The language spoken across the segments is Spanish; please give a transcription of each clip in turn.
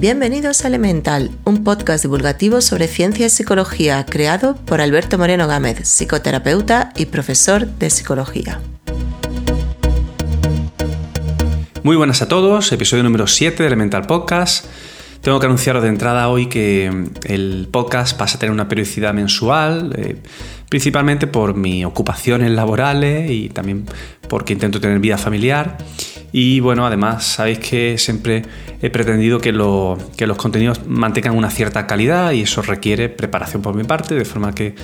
Bienvenidos a Elemental, un podcast divulgativo sobre ciencia y psicología creado por Alberto Moreno Gámez, psicoterapeuta y profesor de psicología. Muy buenas a todos, episodio número 7 de Elemental Podcast. Tengo que anunciaros de entrada hoy que el podcast pasa a tener una periodicidad mensual, eh, principalmente por mis ocupaciones laborales y también porque intento tener vida familiar. Y bueno, además sabéis que siempre he pretendido que, los contenidos mantengan una cierta calidad y eso requiere preparación por mi parte, de forma que,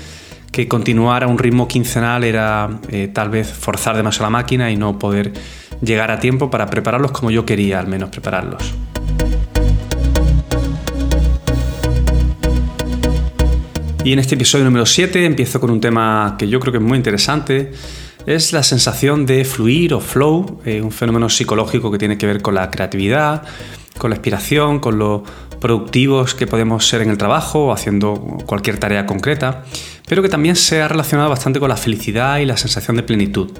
continuar a un ritmo quincenal era eh, tal vez forzar demasiado la máquina y no poder llegar a tiempo para prepararlos como yo quería al menos prepararlos. Y en este episodio número 7 empiezo con un tema que yo creo que es muy interesante. Es la sensación de fluir o flow, eh, un fenómeno psicológico que tiene que ver con la creatividad, con la inspiración, con lo productivos que podemos ser en el trabajo o haciendo cualquier tarea concreta, pero que también se ha relacionado bastante con la felicidad y la sensación de plenitud.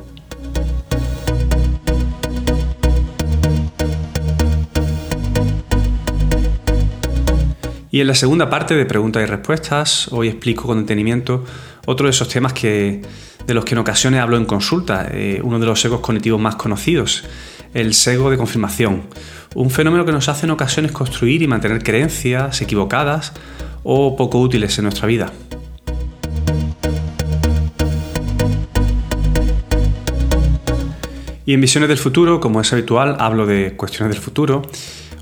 Y en la segunda parte de preguntas y respuestas, hoy explico con detenimiento otro de esos temas que, de los que en ocasiones hablo en consulta, eh, uno de los sesgos cognitivos más conocidos, el sesgo de confirmación, un fenómeno que nos hace en ocasiones construir y mantener creencias equivocadas o poco útiles en nuestra vida. Y en Visiones del Futuro, como es habitual, hablo de cuestiones del futuro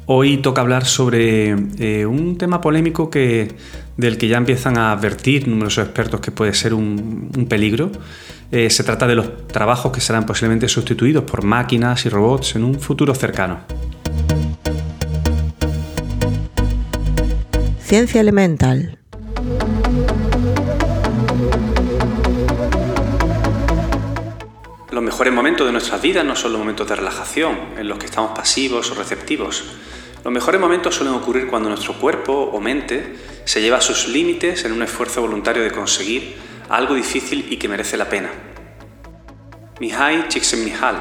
Hoy toca hablar sobre eh, un tema polémico que, del que ya empiezan a advertir numerosos expertos que puede ser un, peligro. Eh, se trata de los trabajos que serán posiblemente sustituidos por máquinas y robots en un futuro cercano. Ciencia elemental. Los mejores momentos de nuestras vidas no son los momentos de relajación, en los que estamos pasivos o receptivos. Los mejores momentos suelen ocurrir cuando nuestro cuerpo o mente se lleva a sus límites en un esfuerzo voluntario de conseguir algo difícil y que merece la pena. Mihai Csikszentmihalyi.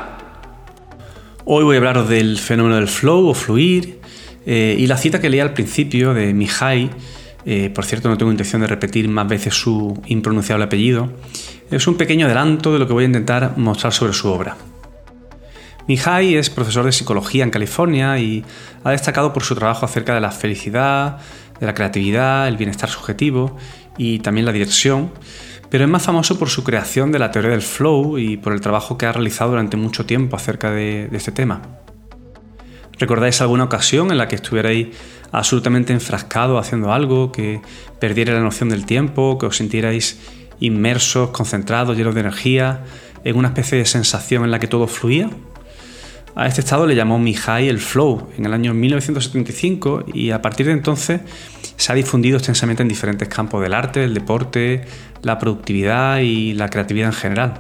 Hoy voy a hablaros del fenómeno del flow o fluir eh, y la cita que leí al principio de Mihai, eh, por cierto no tengo intención de repetir más veces su impronunciable apellido, es un pequeño adelanto de lo que voy a intentar mostrar sobre su obra. Mihai es profesor de psicología en California y ha destacado por su trabajo acerca de la felicidad, de la creatividad, el bienestar subjetivo y también la diversión, pero es más famoso por su creación de la teoría del flow y por el trabajo que ha realizado durante mucho tiempo acerca de, de este tema. ¿Recordáis alguna ocasión en la que estuvierais absolutamente enfrascado haciendo algo, que perdiera la noción del tiempo, que os sintierais inmersos, concentrados, llenos de energía, en una especie de sensación en la que todo fluía. A este estado le llamó Mihai el flow en el año 1975 y a partir de entonces se ha difundido extensamente en diferentes campos del arte, el deporte, la productividad y la creatividad en general.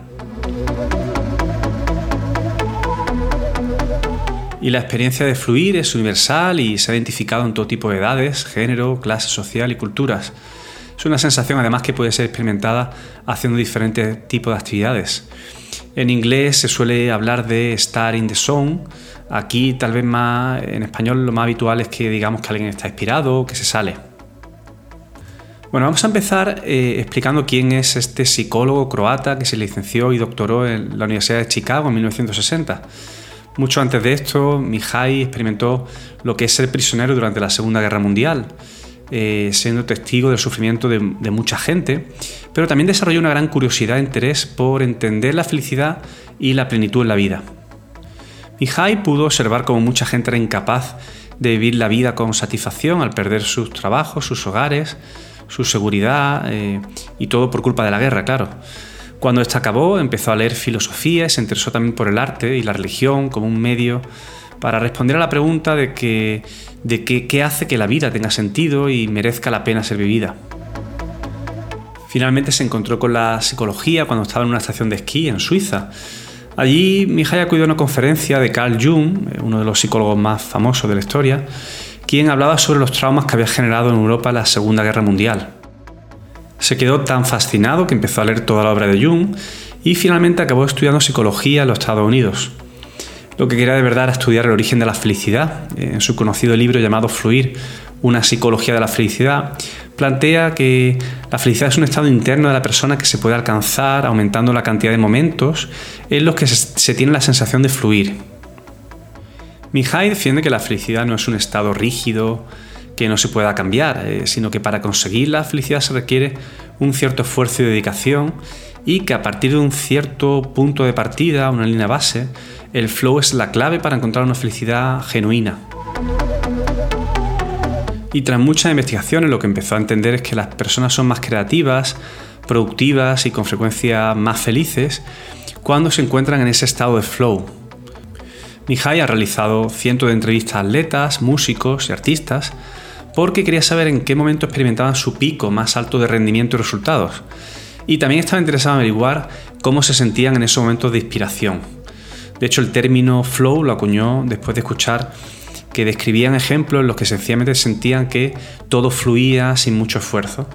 Y la experiencia de fluir es universal y se ha identificado en todo tipo de edades, género, clase social y culturas. Es una sensación además que puede ser experimentada haciendo diferentes tipos de actividades. En inglés se suele hablar de estar in the zone. Aquí tal vez más en español lo más habitual es que digamos que alguien está inspirado o que se sale. Bueno, vamos a empezar eh, explicando quién es este psicólogo croata que se licenció y doctoró en la Universidad de Chicago en 1960. Mucho antes de esto, Mihai experimentó lo que es ser prisionero durante la Segunda Guerra Mundial. Eh, siendo testigo del sufrimiento de, mucha gente, pero también desarrolló una gran curiosidad e interés por entender la felicidad y la plenitud en la vida. Mihai pudo observar cómo mucha gente era incapaz de vivir la vida con satisfacción al perder sus trabajos, sus hogares, su seguridad eh, y todo por culpa de la guerra, claro. Cuando esta acabó, empezó a leer filosofía y se interesó también por el arte y la religión como un medio para responder a la pregunta de, qué hace que la vida tenga sentido y merezca la pena ser vivida. Finalmente se encontró con la psicología cuando estaba en una estación de esquí en Suiza. Allí Mihai acudió a una conferencia de Carl Jung, uno de los psicólogos más famosos de la historia, quien hablaba sobre los traumas que había generado en Europa la Segunda Guerra Mundial. Se quedó tan fascinado que empezó a leer toda la obra de Jung y finalmente acabó estudiando psicología en los Estados Unidos. Lo que quería de verdad era estudiar el origen de la felicidad. En su conocido libro llamado Fluir, una psicología de la felicidad, plantea que la felicidad es un estado interno de la persona que se puede alcanzar aumentando la cantidad de momentos en los que se tiene la sensación de fluir. Mihai defiende que la felicidad no es un estado rígido que no se pueda cambiar, eh, sino que para conseguir la felicidad se requiere un cierto esfuerzo y dedicación y que a partir de un cierto punto de partida, una línea base, el flow es la clave para encontrar una felicidad genuina. Y tras muchas investigaciones lo que empezó a entender es que las personas son más creativas, productivas y con frecuencia más felices cuando se encuentran en ese estado de flow. Mihai ha realizado cientos de entrevistas a atletas, músicos y artistas porque quería saber en qué momento experimentaban su pico más alto de rendimiento y resultados. Y también estaba interesado en averiguar cómo se sentían en esos momentos de inspiración. De hecho, el término flow lo acuñó después de escuchar que describían ejemplos en los que sencillamente sentían que todo fluía sin mucho esfuerzo.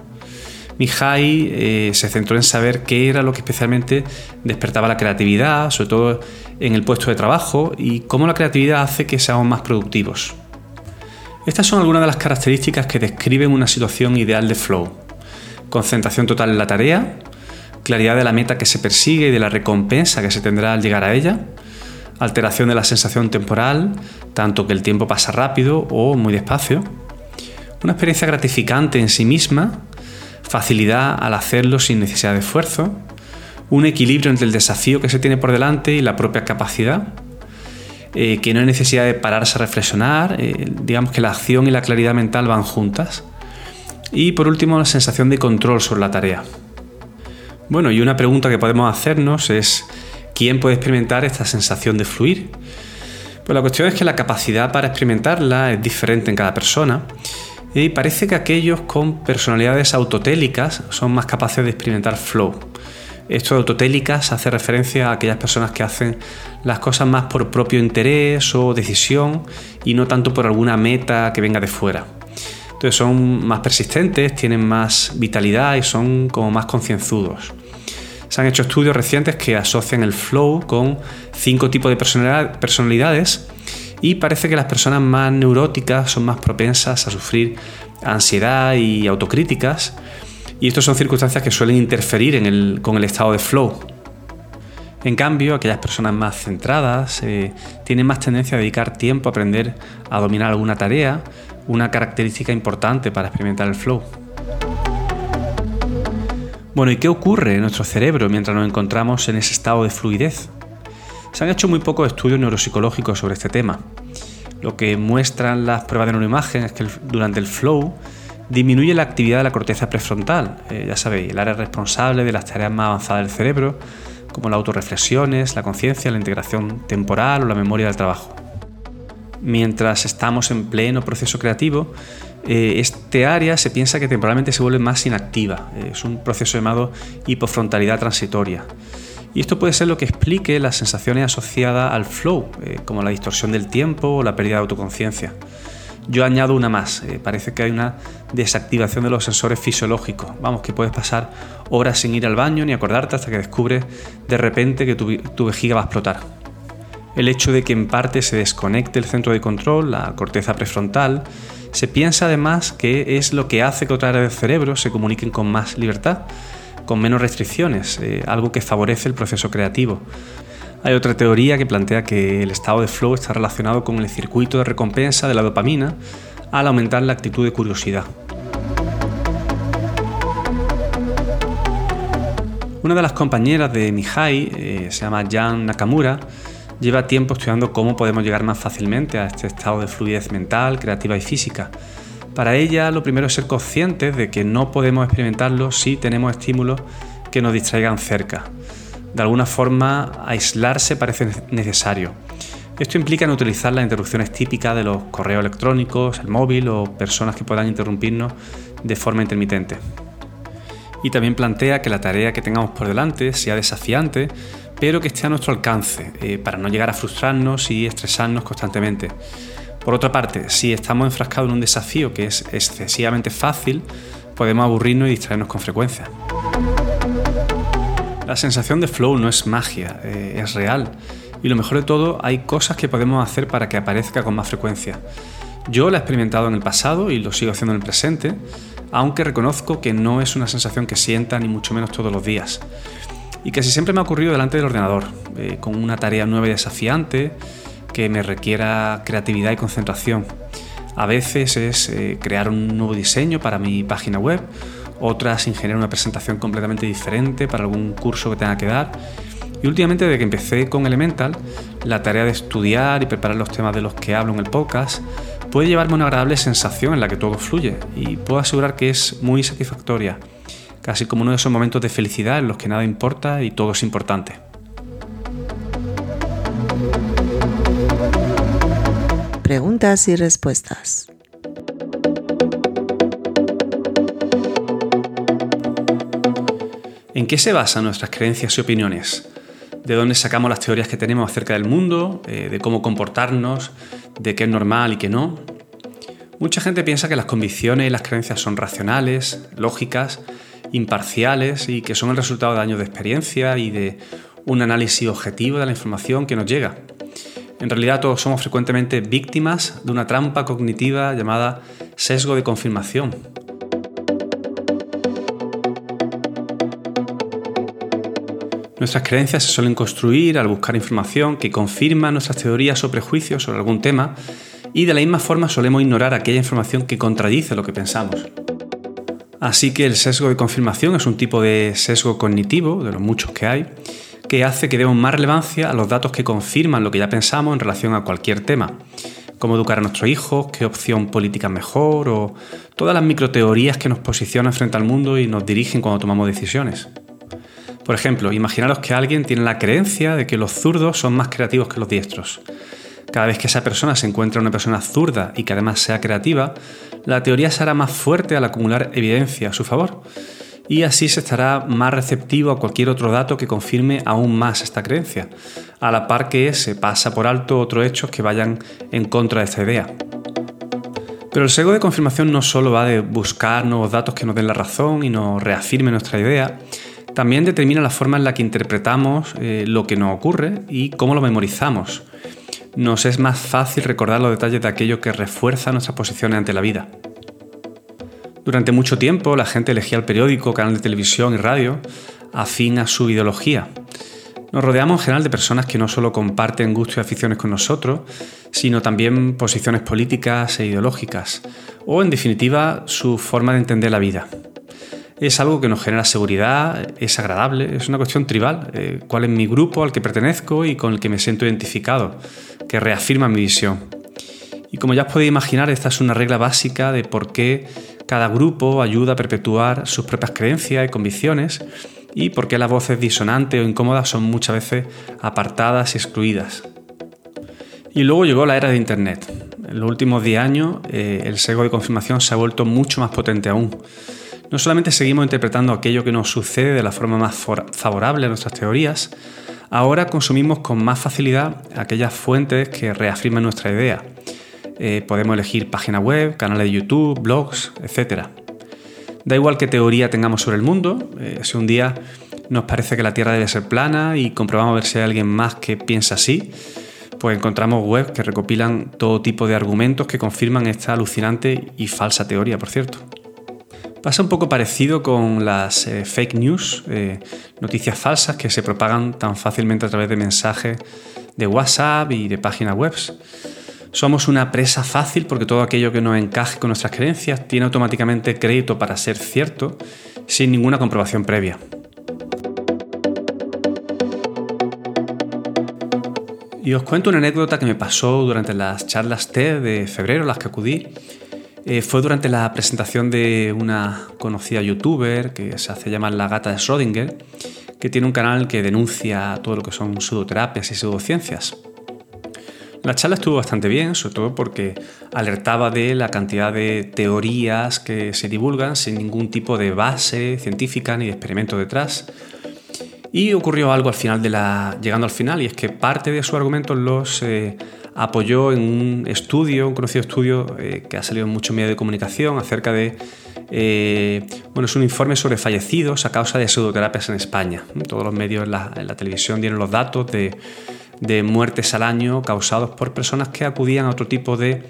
Mihai eh, se centró en saber qué era lo que especialmente despertaba la creatividad, sobre todo en el puesto de trabajo, y cómo la creatividad hace que seamos más productivos. Estas son algunas de las características que describen una situación ideal de flow. Concentración total en la tarea, claridad de la meta que se persigue y de la recompensa que se tendrá al llegar a ella, alteración de la sensación temporal, tanto que el tiempo pasa rápido o muy despacio, una experiencia gratificante en sí misma, facilidad al hacerlo sin necesidad de esfuerzo, un equilibrio entre el desafío que se tiene por delante y la propia capacidad, eh, que no hay necesidad de pararse a reflexionar, eh, digamos que la acción y la claridad mental van juntas, y por último la sensación de control sobre la tarea. Bueno, y una pregunta que podemos hacernos es, ¿Quién puede experimentar esta sensación de fluir? Pues la cuestión es que la capacidad para experimentarla es diferente en cada persona y parece que aquellos con personalidades autotélicas son más capaces de experimentar flow. Esto de autotélicas hace referencia a aquellas personas que hacen las cosas más por propio interés o decisión y no tanto por alguna meta que venga de fuera. Entonces son más persistentes, tienen más vitalidad y son como más concienzudos. Se han hecho estudios recientes que asocian el flow con cinco tipos de personalidades y parece que las personas más neuróticas son más propensas a sufrir ansiedad y autocríticas y estas son circunstancias que suelen interferir con el estado de flow. En cambio, aquellas personas más centradas eh, tienen más tendencia a dedicar tiempo a aprender a dominar alguna tarea, una característica importante para experimentar el flow. Bueno, ¿y qué ocurre en nuestro cerebro mientras nos encontramos en ese estado de fluidez? Se han hecho muy pocos estudios neuropsicológicos sobre este tema. Lo que muestran las pruebas de neuroimagen es que durante el flow disminuye la actividad de la corteza prefrontal, eh, ya sabéis, el área responsable de las tareas más avanzadas del cerebro, como las autorreflexiones, la conciencia, la integración temporal o la memoria del trabajo. Mientras estamos en pleno proceso creativo, eh, este área se piensa que temporalmente se vuelve más inactiva. Eh, es un proceso llamado hipofrontalidad transitoria. Y esto puede ser lo que explique las sensaciones asociadas al flow, eh, como la distorsión del tiempo o la pérdida de autoconciencia. Yo añado una más, parece que hay una desactivación de los sensores fisiológicos. Vamos, que puedes pasar horas sin ir al baño ni acordarte hasta que descubres de repente que tu vejiga va a explotar. El hecho de que en parte se desconecte el centro de control, la corteza prefrontal, se piensa además que es lo que hace que otras áreas del cerebro se comuniquen con más libertad, con menos restricciones, eh, algo que favorece el proceso creativo. Hay otra teoría que plantea que el estado de flow está relacionado con el circuito de recompensa de la dopamina al aumentar la actitud de curiosidad. Una de las compañeras de Mihai, eh, se llama Jan Nakamura, lleva tiempo estudiando cómo podemos llegar más fácilmente a este estado de fluidez mental, creativa y física. Para ella lo primero es ser conscientes de que no podemos experimentarlo si tenemos estímulos que nos distraigan cerca. De alguna forma, aislarse parece necesario. Esto implica no utilizar las interrupciones típicas de los correos electrónicos, el móvil o personas que puedan interrumpirnos de forma intermitente. Y también plantea que la tarea que tengamos por delante sea desafiante, pero que esté a nuestro alcance, eh, para no llegar a frustrarnos y estresarnos constantemente. Por otra parte, si estamos enfrascados en un desafío que es excesivamente fácil, podemos aburrirnos y distraernos con frecuencia. La sensación de flow no es magia, eh, es real Y lo mejor de todo, hay cosas que podemos hacer para que aparezca con más frecuencia. Yo la he experimentado en el pasado y lo sigo haciendo en el presente, aunque reconozco que no es una sensación que sienta ni mucho menos todos los días. Y casi siempre me ha ocurrido delante del ordenador, eh, con una tarea nueva y desafiante que me requiera creatividad y concentración. A veces es eh, crear un nuevo diseño para mi página web, otras ingeniear una presentación completamente diferente para algún curso que tenga que dar. Y últimamente, desde que empecé con Elemental, la tarea de estudiar y preparar los temas de los que hablo en el podcast puede llevarme una agradable sensación en la que todo fluye y puedo asegurar que es muy satisfactoria, casi como uno de esos momentos de felicidad en los que nada importa y todo es importante. Preguntas y respuestas. ¿En qué se basan nuestras creencias y opiniones? ¿De dónde sacamos las teorías que tenemos acerca del mundo? Eh, ¿De cómo comportarnos? ¿De qué es normal y qué no? Mucha gente piensa que las convicciones y las creencias son racionales, lógicas, imparciales y que son el resultado de años de experiencia y de un análisis objetivo de la información que nos llega. En realidad todos somos frecuentemente víctimas de una trampa cognitiva llamada sesgo de confirmación. Nuestras creencias se suelen construir al buscar información que confirma nuestras teorías o prejuicios sobre algún tema y de la misma forma solemos ignorar aquella información que contradice lo que pensamos. Así que el sesgo de confirmación es un tipo de sesgo cognitivo, de los muchos que hay, que hace que demos más relevancia a los datos que confirman lo que ya pensamos en relación a cualquier tema. Cómo educar a nuestros hijos, qué opción política mejor o todas las microteorías que nos posicionan frente al mundo y nos dirigen cuando tomamos decisiones. Por ejemplo, imaginaros que alguien tiene la creencia de que los zurdos son más creativos que los diestros. Cada vez que esa persona se encuentra una persona zurda y que además sea creativa, la teoría será más fuerte al acumular evidencia a su favor y así se estará más receptivo a cualquier otro dato que confirme aún más esta creencia, a la par que se pasa por alto otros hechos que vayan en contra de esta idea. Pero el sesgo de confirmación no solo va de buscar nuevos datos que nos den la razón y nos reafirmen nuestra idea, también determina la forma en la que interpretamos eh, lo que nos ocurre y cómo lo memorizamos. Nos es más fácil recordar los detalles de aquello que refuerza nuestras posiciones ante la vida. Durante mucho tiempo la gente elegía el periódico, canal de televisión y radio afín a su ideología. Nos rodeamos en general de personas que no solo comparten gustos y aficiones con nosotros, sino también posiciones políticas e ideológicas, o en definitiva su forma de entender la vida. Es algo que nos genera seguridad, es agradable, es una cuestión tribal, eh, cuál es mi grupo al que pertenezco y con el que me siento identificado, que reafirma mi visión. Y como ya os podéis imaginar, esta es una regla básica de por qué cada grupo ayuda a perpetuar sus propias creencias y convicciones y por qué las voces disonantes o incómodas son muchas veces apartadas y excluidas. Y luego llegó la era de Internet. En los últimos 10 años eh, el sesgo de confirmación se ha vuelto mucho más potente aún. No solamente seguimos interpretando aquello que nos sucede de la forma más favorable a nuestras teorías, ahora consumimos con más facilidad aquellas fuentes que reafirman nuestra idea eh, podemos elegir página web, canales de YouTube, blogs, etc. Da igual qué teoría tengamos sobre el mundo, eh, si un día nos parece que la Tierra debe ser plana y comprobamos ver si hay alguien más que piensa así, pues encontramos webs que recopilan todo tipo de argumentos que confirman esta alucinante y falsa teoría, por cierto. Pasa un poco parecido con las eh, fake news, noticias falsas que se propagan tan fácilmente a través de mensajes de WhatsApp y de páginas web. Somos una presa fácil porque todo aquello que nos encaje con nuestras creencias tiene automáticamente crédito para ser cierto sin ninguna comprobación previa. Y os cuento una anécdota que me pasó durante las charlas TED de febrero, las que acudí. Eh, fue durante la presentación de una conocida youtuber que se hace llamar la gata de Schrödinger, que tiene un canal que denuncia todo lo que son pseudoterapias y pseudociencias. La charla estuvo bastante bien, sobre todo porque alertaba de la cantidad de teorías que se divulgan sin ningún tipo de base científica ni de experimento detrás. Y ocurrió algo al final de la. llegando al final, y es que parte de sus argumentos los eh, apoyó en un estudio, un conocido estudio eh, que ha salido en muchos medios de comunicación acerca de. Eh, bueno, es un informe sobre fallecidos a causa de pseudoterapias en España. Todos los medios en la, televisión dieron los datos de de muertes al año causados por personas que acudían a otro tipo de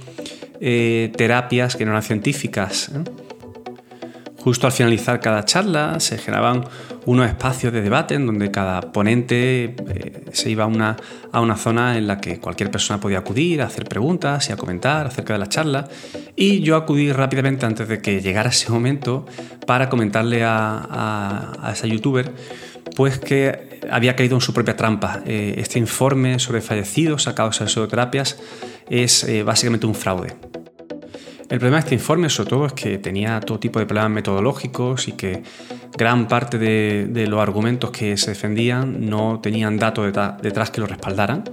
terapias que no eran científicas. Justo al finalizar cada charla se generaban unos espacios de debate en donde cada ponente eh, se iba a una, a una zona en la que cualquier persona podía acudir a hacer preguntas y a comentar acerca de la charla. Y yo acudí rápidamente antes de que llegara ese momento para comentarle a, a, esa youtuber pues que había caído en su propia trampa. Eh, este informe sobre fallecidos a causa de pseudoterapias es eh, básicamente un fraude. El problema de este informe, sobre todo, es que tenía todo tipo de problemas metodológicos y que gran parte de, los argumentos que se defendían no tenían datos detrás que lo respaldaran.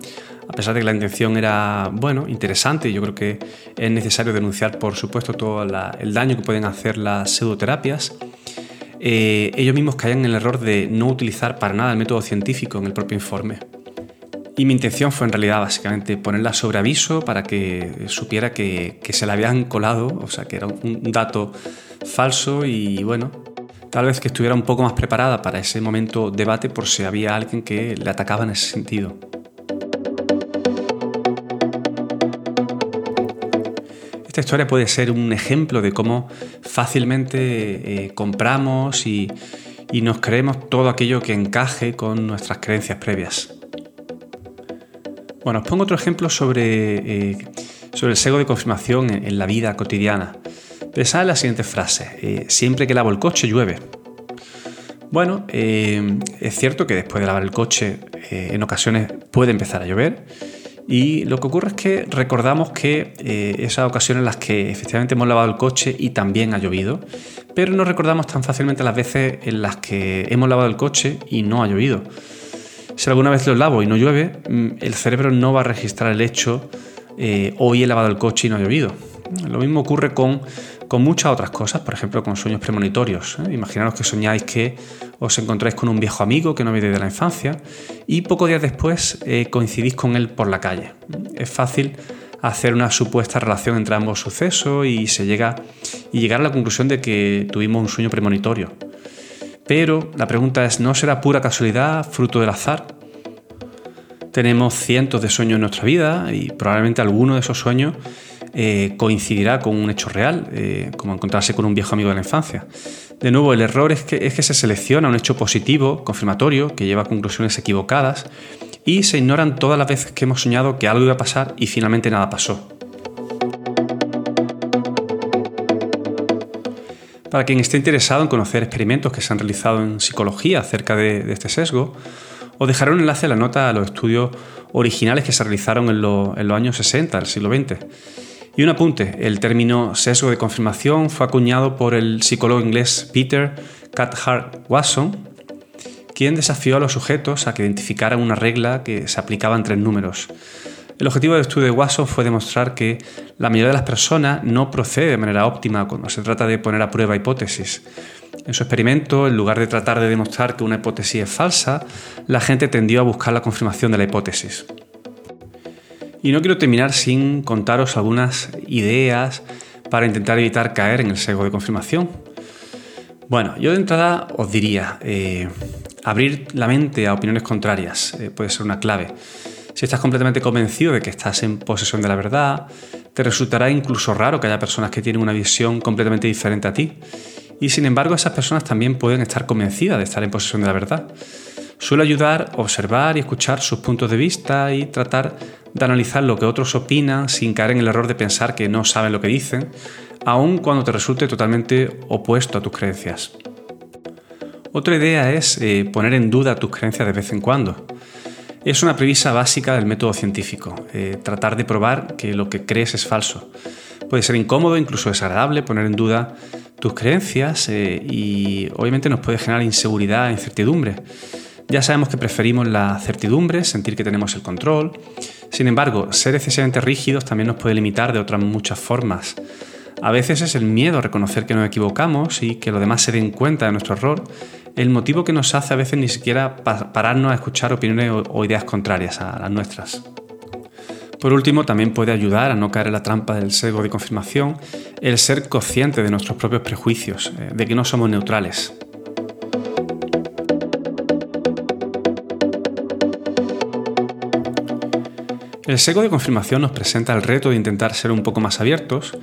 A pesar de que la intención era, bueno, interesante, yo creo que es necesario denunciar, por supuesto, todo el daño que pueden hacer las pseudoterapias. Eh, ellos mismos caían en el error de no utilizar para nada el método científico en el propio informe. Y mi intención fue en realidad básicamente ponerla sobre aviso para que supiera que, se la habían colado, o sea, que era un dato falso y bueno, tal vez que estuviera un poco más preparada para ese momento debate por si había alguien que le atacaba en ese sentido. Esta historia puede ser un ejemplo de cómo fácilmente eh, compramos y, y nos creemos todo aquello que encaje con nuestras creencias previas. Bueno, os pongo otro ejemplo sobre, eh, sobre el sesgo de confirmación en, la vida cotidiana. Pensad en la siguiente frase, eh, siempre que lavo el coche llueve. Bueno, eh, es cierto que después de lavar el coche en ocasiones puede empezar a llover y lo que ocurre es que recordamos que esas ocasiones en las que efectivamente hemos lavado el coche y también ha llovido, pero no recordamos tan fácilmente las veces en las que hemos lavado el coche y no ha llovido. Si alguna vez lo lavo y no llueve, mm, el cerebro no va a registrar el hecho, eh, hoy he lavado el coche y no ha llovido. Lo mismo ocurre con, muchas otras cosas, por ejemplo con sueños premonitorios. ¿eh? Imaginaros que soñáis que os encontráis con un viejo amigo que no veis desde la infancia y pocos días después eh, coincidís con él por la calle. Es fácil hacer una supuesta relación entre ambos sucesos y llegar a la conclusión de que tuvimos un sueño premonitorio. Pero la pregunta es, ¿no será pura casualidad, fruto del azar? Tenemos cientos de sueños en nuestra vida y probablemente alguno de esos sueños eh, coincidirá con un hecho real, eh, como encontrarse con un viejo amigo de la infancia. De nuevo, el error es que, es que se selecciona un hecho positivo, confirmatorio, que lleva a conclusiones equivocadas, y se ignoran todas las veces que hemos soñado que algo iba a pasar y finalmente nada pasó. Para quien esté interesado en conocer experimentos que se han realizado en psicología acerca de, este sesgo, os dejaré un enlace a la nota a los estudios originales que se realizaron en, los años 60 del siglo XX. Y un apunte, el término sesgo de confirmación fue acuñado por el psicólogo inglés Peter Cathcart Watson, quien desafió a los sujetos a que identificaran una regla que se aplicaba en tres números. El objetivo del estudio de Watson fue demostrar que la mayoría de las personas no procede de manera óptima cuando se trata de poner a prueba hipótesis. En su experimento, en lugar de tratar de demostrar que una hipótesis es falsa, la gente tendió a buscar la confirmación de la hipótesis. Y no quiero terminar sin contaros algunas ideas para intentar evitar caer en el sesgo de confirmación. Bueno, yo de entrada os diría, eh, abrir la mente a opiniones contrarias eh, puede ser una clave. Si estás completamente convencido de que estás en posesión de la verdad, te resultará incluso raro que haya personas que tienen una visión completamente diferente a ti. Y sin embargo, esas personas también pueden estar convencidas de estar en posesión de la verdad. Suele ayudar a observar y escuchar sus puntos de vista y tratar de analizar lo que otros opinan sin caer en el error de pensar que no saben lo que dicen, aun cuando te resulte totalmente opuesto a tus creencias. Otra idea es eh, poner en duda tus creencias de vez en cuando. Es una premisa básica del método científico, eh, tratar de probar que lo que crees es falso. Puede ser incómodo, incluso desagradable, poner en duda tus creencias eh, y obviamente nos puede generar inseguridad e incertidumbre. Ya sabemos que preferimos la certidumbre, sentir que tenemos el control. Sin embargo, ser excesivamente rígidos también nos puede limitar de otras muchas formas. A veces es el miedo a reconocer que nos equivocamos y que los demás se den cuenta de nuestro error el motivo que nos hace a veces ni siquiera pararnos a escuchar opiniones o ideas contrarias a las nuestras. Por último, también puede ayudar a no caer en la trampa del sesgo de confirmación el ser consciente de nuestros propios prejuicios, eh, de que no somos neutrales. El seco de confirmación nos presenta el reto de intentar ser un poco más abiertos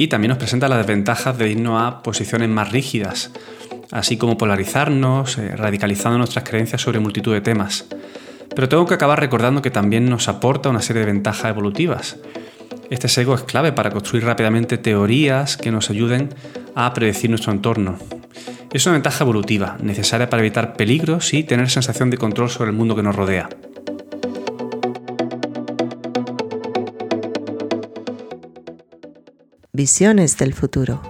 y también nos presenta las desventajas de irnos a posiciones más rígidas, así como polarizarnos, eh, radicalizando nuestras creencias sobre multitud de temas. Pero tengo que acabar recordando que también nos aporta una serie de ventajas evolutivas. Este sesgo es clave para construir rápidamente teorías que nos ayuden a predecir nuestro entorno. Es una ventaja evolutiva, necesaria para evitar peligros y tener sensación de control sobre el mundo que nos rodea. Visiones del futuro.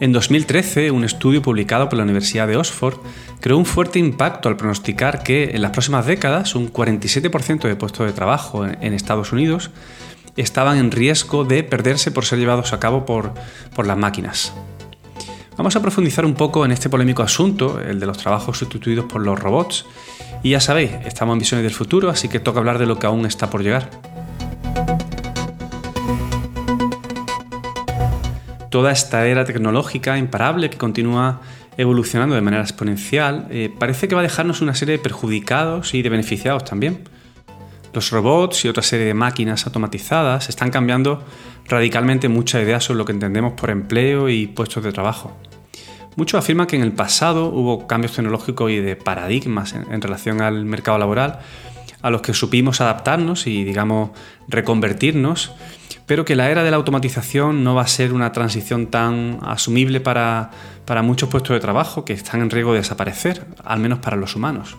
En 2013, un estudio publicado por la Universidad de Oxford creó un fuerte impacto al pronosticar que en las próximas décadas un 47% de puestos de trabajo en Estados Unidos estaban en riesgo de perderse por ser llevados a cabo por, por las máquinas. Vamos a profundizar un poco en este polémico asunto, el de los trabajos sustituidos por los robots. Y ya sabéis, estamos en Visiones del Futuro, así que toca hablar de lo que aún está por llegar. toda esta era tecnológica imparable que continúa evolucionando de manera exponencial, eh, parece que va a dejarnos una serie de perjudicados y de beneficiados también. Los robots y otra serie de máquinas automatizadas están cambiando radicalmente muchas ideas sobre lo que entendemos por empleo y puestos de trabajo. Muchos afirman que en el pasado hubo cambios tecnológicos y de paradigmas en relación al mercado laboral a los que supimos adaptarnos y, digamos, reconvertirnos pero que la era de la automatización no va a ser una transición tan asumible para, muchos puestos de trabajo que están en riesgo de desaparecer, al menos para los humanos.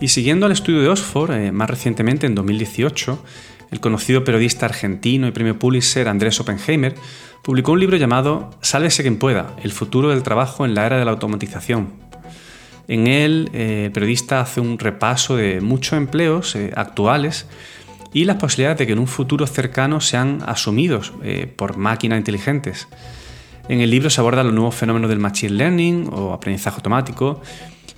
Y siguiendo al estudio de Oxford, eh, más recientemente en 2018, el conocido periodista argentino y premio Pulitzer Andrés Oppenheimer publicó un libro llamado Sálvese quien pueda, el futuro del trabajo en la era de la automatización. En él, eh, el periodista hace un repaso de muchos empleos eh, actuales y las posibilidades de que en un futuro cercano sean asumidos por máquinas inteligentes. En el libro se abordan los nuevos fenómenos del machine learning o aprendizaje automático,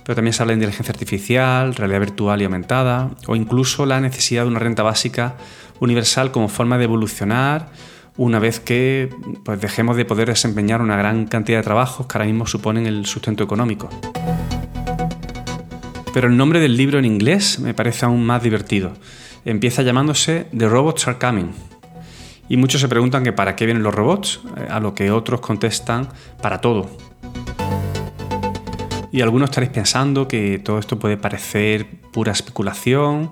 pero también se habla de inteligencia artificial, realidad virtual y aumentada, o incluso la necesidad de una renta básica universal como forma de evolucionar una vez que pues, dejemos de poder desempeñar una gran cantidad de trabajos que ahora mismo suponen el sustento económico. Pero el nombre del libro en inglés me parece aún más divertido empieza llamándose The Robots Are Coming. Y muchos se preguntan que para qué vienen los robots, eh, a lo que otros contestan para todo. Y algunos estaréis pensando que todo esto puede parecer pura especulación,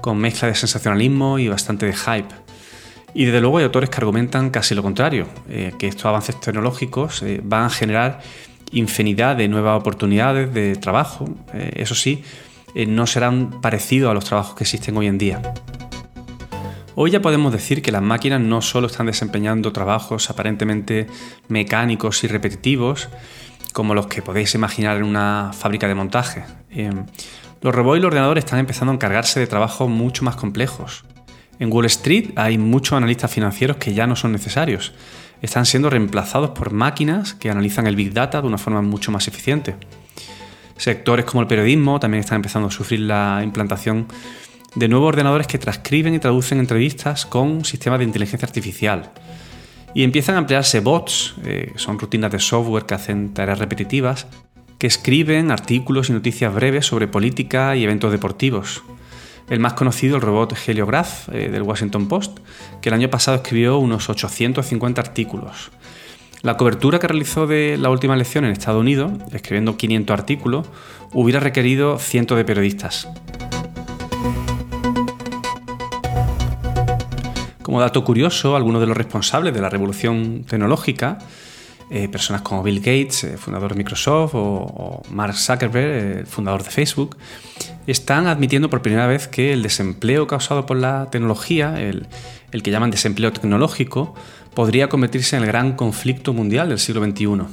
con mezcla de sensacionalismo y bastante de hype. Y desde luego hay autores que argumentan casi lo contrario, eh, que estos avances tecnológicos eh, van a generar infinidad de nuevas oportunidades de trabajo, eso sí, no serán parecidos a los trabajos que existen hoy en día. Hoy ya podemos decir que las máquinas no solo están desempeñando trabajos aparentemente mecánicos y repetitivos, como los que podéis imaginar en una fábrica de montaje. Em, los robots y los ordenadores están empezando a encargarse de trabajos mucho más complejos. En Wall Street hay muchos analistas financieros que ya no son necesarios. Están siendo reemplazados por máquinas que analizan el Big Data de una forma mucho más eficiente. Sectores como el periodismo también están empezando a sufrir la implantación de nuevos ordenadores que transcriben y traducen entrevistas con sistemas de inteligencia artificial. Y empiezan a emplearse bots, eh, son rutinas de software que hacen tareas repetitivas, que escriben artículos y noticias breves sobre política y eventos deportivos. El más conocido, el robot Heliograph eh, del Washington Post, que el año pasado escribió unos 850 artículos. La cobertura que realizó de la última elección en Estados Unidos, escribiendo 500 artículos, hubiera requerido cientos de periodistas. Como dato curioso, algunos de los responsables de la revolución tecnológica, eh, personas como Bill Gates, eh, fundador de Microsoft, o, Mark Zuckerberg, fundador de Facebook, están admitiendo por primera vez que el desempleo causado por la tecnología, el que llaman desempleo tecnológico, podría convertirse en el gran conflicto mundial del siglo XXI.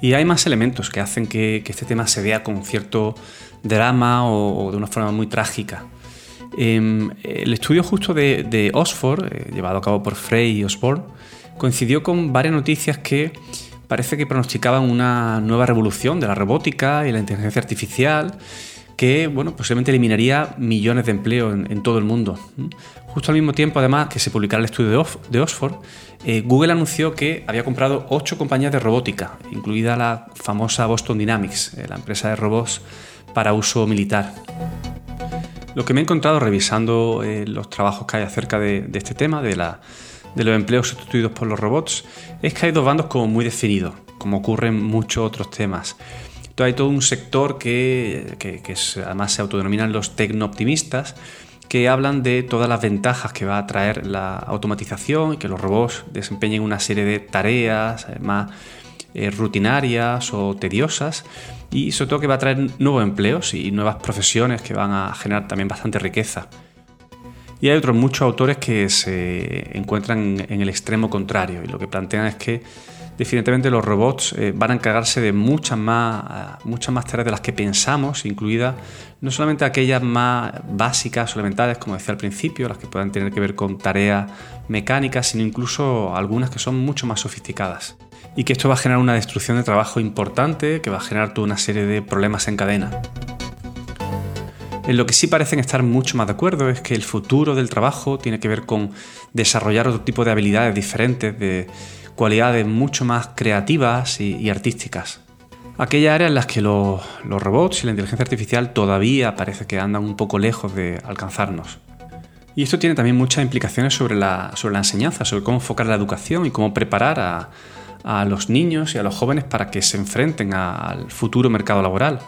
Y hay más elementos que hacen que, este tema se vea con cierto drama o, de una forma muy trágica. Em, el estudio justo de, Oxford, eh, llevado a cabo por Frey y Osborne, coincidió con varias noticias que parece que pronosticaban una nueva revolución de la robótica y la inteligencia artificial que bueno, posiblemente eliminaría millones de empleos en, todo el mundo. Justo al mismo tiempo, además, que se publicara el estudio de, Oxford, eh, Google anunció que había comprado ocho compañías de robótica, incluida la famosa Boston Dynamics, eh, la empresa de robots para uso militar. Lo que me he encontrado revisando eh, los trabajos que hay acerca de, este tema, de, los empleos sustituidos por los robots, es que hay dos bandos como muy definidos, como ocurre en muchos otros temas. Entonces hay todo un sector que, además se autodenominan los tecno-optimistas, que hablan de todas las ventajas que va a traer la automatización y que los robots desempeñen una serie de tareas más eh, rutinarias o tediosas y sobre todo que va a traer nuevos empleos y nuevas profesiones que van a generar también bastante riqueza. Y hay otros muchos autores que se encuentran en el extremo contrario y lo que plantean es que definitivamente los robots eh, van a encargarse de muchas más, eh, muchas más tareas de las que pensamos, incluidas no solamente aquellas más básicas elementales, como decía al principio, las que puedan tener que ver con tareas mecánicas, sino incluso algunas que son mucho más sofisticadas. Y que esto va a generar una destrucción de trabajo importante, que va a generar toda una serie de problemas en cadena. En lo que sí parecen estar mucho más de acuerdo es que el futuro del trabajo tiene que ver con desarrollar otro tipo de habilidades diferentes, de cualidades mucho más creativas y, artísticas. Aquella área en las que los, robots y la inteligencia artificial todavía parece que andan un poco lejos de alcanzarnos. Y esto tiene también muchas implicaciones sobre la, sobre la enseñanza, sobre cómo enfocar la educación y cómo preparar a, los niños y a los jóvenes para que se enfrenten al futuro mercado laboral.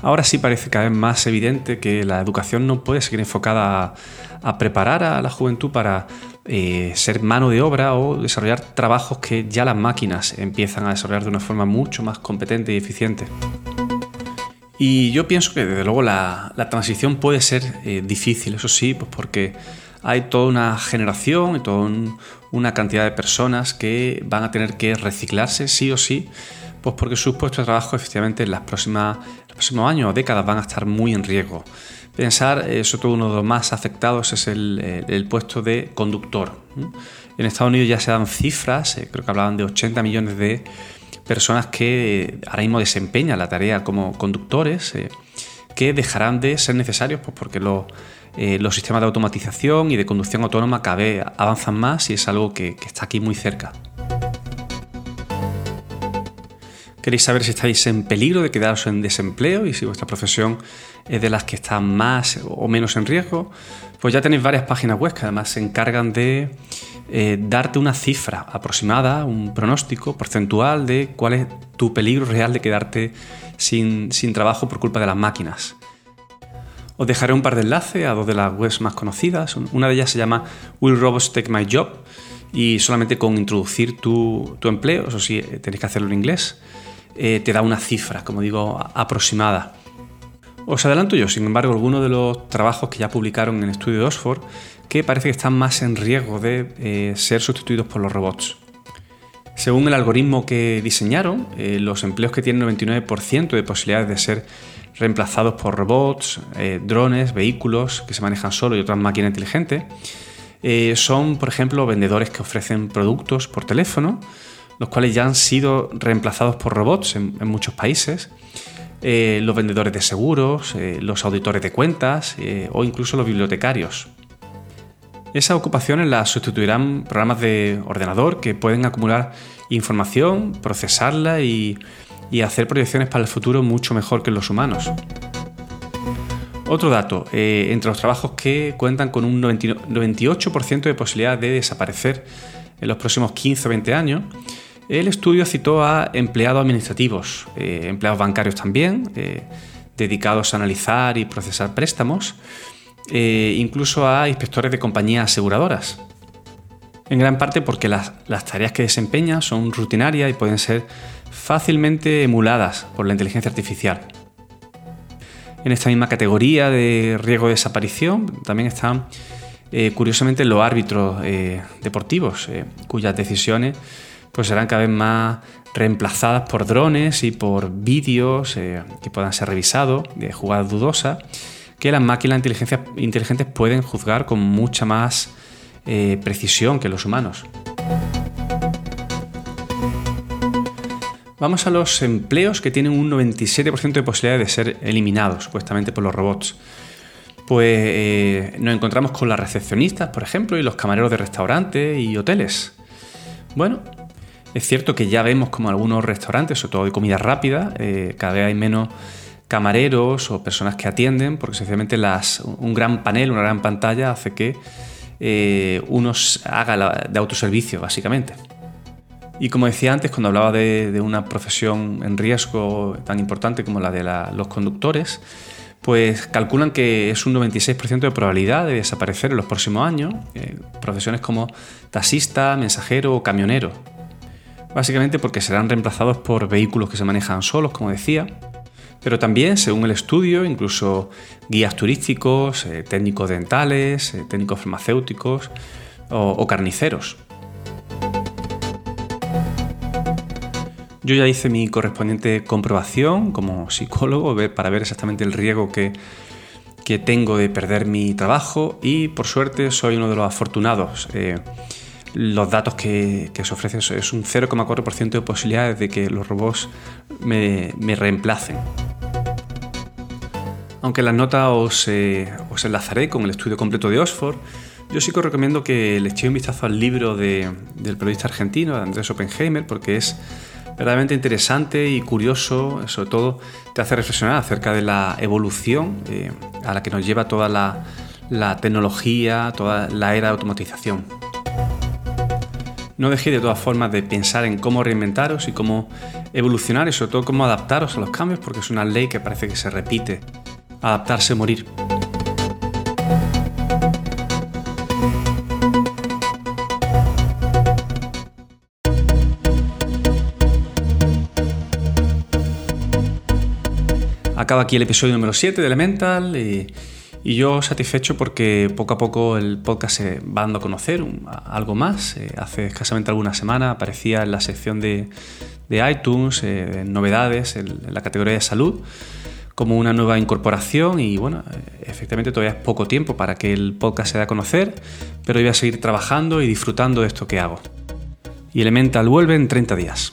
Ahora sí parece cada vez más evidente que la educación no puede seguir enfocada a preparar a la juventud para eh, ser mano de obra o desarrollar trabajos que ya las máquinas empiezan a desarrollar de una forma mucho más competente y eficiente. Y yo pienso que desde luego la, transición puede ser eh, difícil, eso sí, pues porque hay toda una generación y toda una cantidad de personas que van a tener que reciclarse sí o sí, pues porque sus puestos de trabajo efectivamente en las próximas, los próximos años o décadas van a estar muy en riesgo pensar, eh, sobre todo uno de los más afectados es el, puesto de conductor. En Estados Unidos ya se dan cifras, eh, creo que hablaban de 80 millones de personas que eh, ahora mismo desempeñan la tarea como conductores, que dejarán de ser necesarios pues porque los, sistemas de automatización y de conducción autónoma cada vez avanzan más y es algo que está aquí muy cerca. queréis saber si estáis en peligro de quedaros en desempleo y si vuestra profesión es de las que está más o menos en riesgo, pues ya tenéis varias páginas web que además se encargan de eh, darte una cifra aproximada, un pronóstico porcentual de cuál es tu peligro real de quedarte sin trabajo por culpa de las máquinas. Os dejaré un par de enlaces a dos de las webs más conocidas. Una de ellas se llama Will Robots Take My Job y solamente con introducir tu, tu empleo, eso sí, tenéis que hacerlo en inglés, eh, te da una cifra, como digo, aproximada. Os adelanto yo, sin embargo, algunos de los trabajos que ya publicaron en el estudio de Oxford que parece que están más en riesgo de eh, ser sustituidos por los robots. Según el algoritmo que diseñaron, eh, los empleos que tienen 99% de posibilidades de ser reemplazados por robots, drones, vehículos que se manejan solo y otras máquinas inteligentes, son, por ejemplo, vendedores que ofrecen productos por teléfono, los cuales ya han sido reemplazados por robots en, muchos países. Eh, los vendedores de seguros, eh, los auditores de cuentas eh, o incluso los bibliotecarios. Esas ocupaciones las sustituirán programas de ordenador que pueden acumular información, procesarla y, hacer proyecciones para el futuro mucho mejor que los humanos. Otro dato, entre los trabajos que cuentan con un 98% de posibilidad de desaparecer en los próximos 15 o 20 años, el estudio citó a empleados administrativos, eh, empleados bancarios también, eh, dedicados a analizar y procesar préstamos, eh, incluso a inspectores de compañías aseguradoras. En gran parte porque las, las tareas que desempeñan son rutinarias y pueden ser fácilmente emuladas por la inteligencia artificial. En esta misma categoría de riesgo de desaparición también están, curiosamente, los árbitros deportivos, cuyas decisiones pues serán cada vez más reemplazadas por drones y por vídeos eh, que puedan ser revisados de jugadas dudosas que las máquinas inteligentes pueden juzgar con mucha más eh, precisión que los humanos. Vamos a los empleos que tienen un 97% de posibilidades de ser eliminados, supuestamente por los robots. Pues eh, nos encontramos con las recepcionistas, por ejemplo, y los camareros de restaurantes y hoteles. Bueno, es cierto que ya vemos como algunos restaurantes, sobre todo de comida rápida, eh, cada vez hay menos camareros o personas que atienden, porque sencillamente un gran panel, una gran pantalla hace que eh, uno haga de autoservicio, básicamente. Y como decía antes, cuando hablaba de, una profesión en riesgo tan importante como la de los conductores, pues calculan que es un 96% de probabilidad de desaparecer en los próximos años, eh, profesiones como taxista, mensajero o camionero. Básicamente porque serán reemplazados por vehículos que se manejan solos, como decía, pero también, según el estudio, incluso guías turísticos, eh, técnicos dentales, eh, técnicos farmacéuticos o carniceros. Yo ya hice mi correspondiente comprobación como psicólogo para ver exactamente el riesgo que, tengo de perder mi trabajo y por suerte soy uno de los afortunados. Eh, los datos que, se ofrecen es un 0,4% de posibilidades de que los robots me, reemplacen. Aunque en las notas os, eh, os, enlazaré con el estudio completo de Oxford, yo sí que os recomiendo que le echéis un vistazo al libro del periodista argentino, Andrés Oppenheimer, porque es verdaderamente interesante y curioso, sobre todo te hace reflexionar acerca de la evolución eh, a la que nos lleva toda la, tecnología, toda la era de automatización. No dejéis de todas formas de pensar en cómo reinventaros y cómo evolucionar y sobre todo cómo adaptaros a los cambios porque es una ley que parece que se repite. Adaptarse, morir. Acaba aquí el episodio número 7 de Elemental y, yo satisfecho porque poco a poco el podcast se va dando a conocer algo más. Eh, hace escasamente alguna semana aparecía en la sección de, iTunes, eh, novedades, en, la categoría de salud, como una nueva incorporación y bueno, eh, efectivamente todavía es poco tiempo para que el podcast se dé a conocer, pero voy a seguir trabajando y disfrutando de esto que hago. Y Elemental vuelve en 30 días.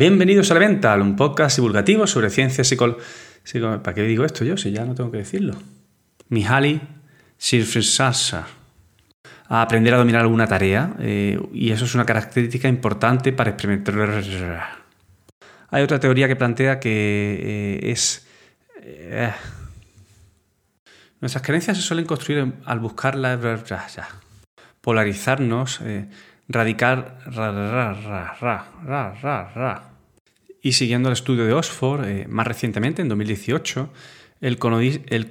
Bienvenidos a Elemental, un podcast divulgativo sobre ciencia psicol... ¿Para qué digo esto yo si ya no tengo que decirlo? Mihaly Csikszentmihalyi. A aprender a dominar alguna tarea eh, y eso es una característica importante para experimentar. Hay otra teoría que plantea que eh, es... Eh, nuestras creencias se suelen construir al buscar la... polarizarnos, radicar... Y siguiendo el estudio de Oxford, eh, más recientemente, en 2018, el, el